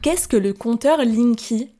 Qu'est-ce que le compteur Linky?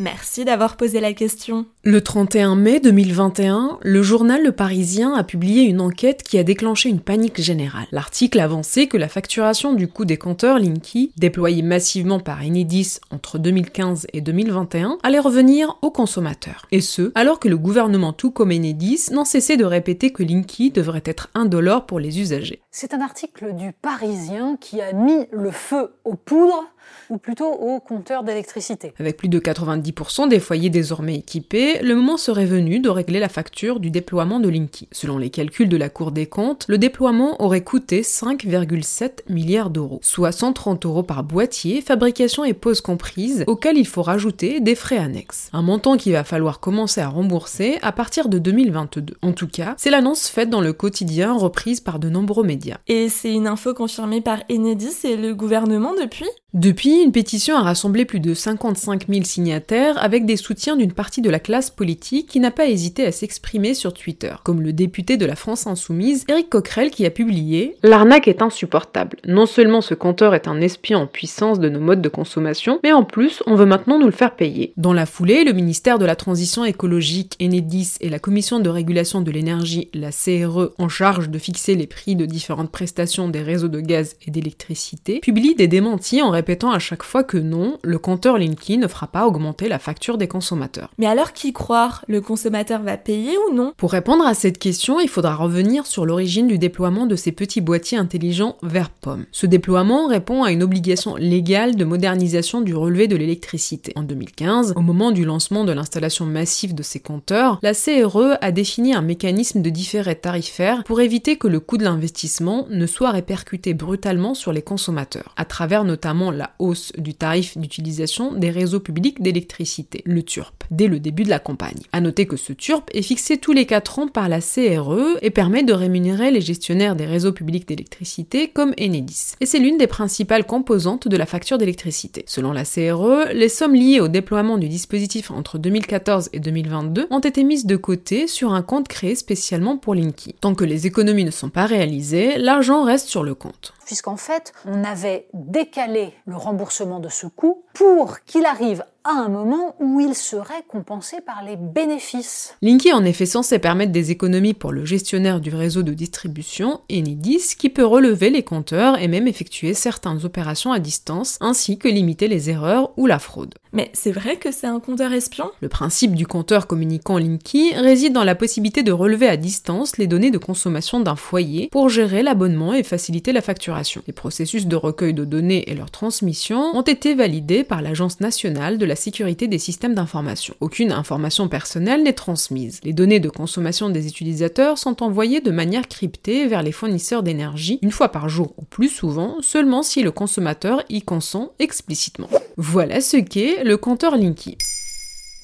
Merci d'avoir posé la question. Le 31 mai 2021, le journal Le Parisien a publié une enquête qui a déclenché une panique générale. L'article avançait que la facturation du coût des compteurs Linky, déployés massivement par Enedis entre 2015 et 2021, allait revenir aux consommateurs. Et ce, alors que le gouvernement tout comme Enedis n'en cessait de répéter que Linky devrait être indolore pour les usagers. C'est un article du Parisien qui a mis le feu aux poudres ou plutôt aux compteurs d'électricité. Avec plus de 90% des foyers désormais équipés, le moment serait venu de régler la facture du déploiement de Linky. Selon les calculs de la Cour des comptes, le déploiement aurait coûté 5,7 milliards d'euros, soit 130 euros par boîtier, fabrication et pose comprise, auquel il faut rajouter des frais annexes. Un montant qu'il va falloir commencer à rembourser à partir de 2022. En tout cas, c'est l'annonce faite dans le quotidien reprise par de nombreux médias. Et c'est une info confirmée par Enedis et le gouvernement depuis? Depuis, une pétition a rassemblé plus de 55 000 signataires avec des soutiens d'une partie de la classe politique qui n'a pas hésité à s'exprimer sur Twitter, comme le député de la France Insoumise, Éric Coquerel, qui a publié L'arnaque est insupportable. Non seulement ce compteur est un espion en puissance de nos modes de consommation, mais en plus, on veut maintenant nous le faire payer. Dans la foulée, le ministère de la Transition écologique, Enedis et la Commission de régulation de l'énergie, la CRE, en charge de fixer les prix de différentes prestations des réseaux de gaz et d'électricité, publient des démentis en répétant à chaque fois que non, le compteur Linky ne fera pas augmenter la facture des consommateurs. Mais alors qui croire Le consommateur va payer ou non? Pour répondre à cette question, il faudra revenir sur l'origine du déploiement de ces petits boîtiers intelligents vert pomme. Ce déploiement répond à une obligation légale de modernisation du relevé de l'électricité. En 2015, au moment du lancement de l'installation massive de ces compteurs, la CRE a défini un mécanisme de différé tarifaire pour éviter que le coût de l'investissement ne soit répercuté brutalement sur les consommateurs, à travers notamment la hausse du tarif d'utilisation des réseaux publics d'électricité, le TURP, dès le début de la campagne. À noter que ce TURP est fixé tous les 4 ans par la CRE et permet de rémunérer les gestionnaires des réseaux publics d'électricité comme Enedis. Et c'est l'une des principales composantes de la facture d'électricité. Selon la CRE, les sommes liées au déploiement du dispositif entre 2014 et 2022 ont été mises de côté sur un compte créé spécialement pour Linky. Tant que les économies ne sont pas réalisées, l'argent reste sur le compte puisqu'en fait, on avait décalé le remboursement de ce coût pour qu'il arrive à un moment où il serait compensé par les bénéfices. Linky est en effet censé permettre des économies pour le gestionnaire du réseau de distribution, Enedis, qui peut relever les compteurs et même effectuer certaines opérations à distance, ainsi que limiter les erreurs ou la fraude. Mais c'est vrai que c'est un compteur espion? Le principe du compteur communiquant Linky réside dans la possibilité de relever à distance les données de consommation d'un foyer pour gérer l'abonnement et faciliter la facturation. Les processus de recueil de données et leur transmission ont été validés par l'Agence nationale de la sécurité des systèmes d'information. Aucune information personnelle n'est transmise. Les données de consommation des utilisateurs sont envoyées de manière cryptée vers les fournisseurs d'énergie une fois par jour ou plus souvent, seulement si le consommateur y consent explicitement. Voilà ce qu'est le compteur Linky.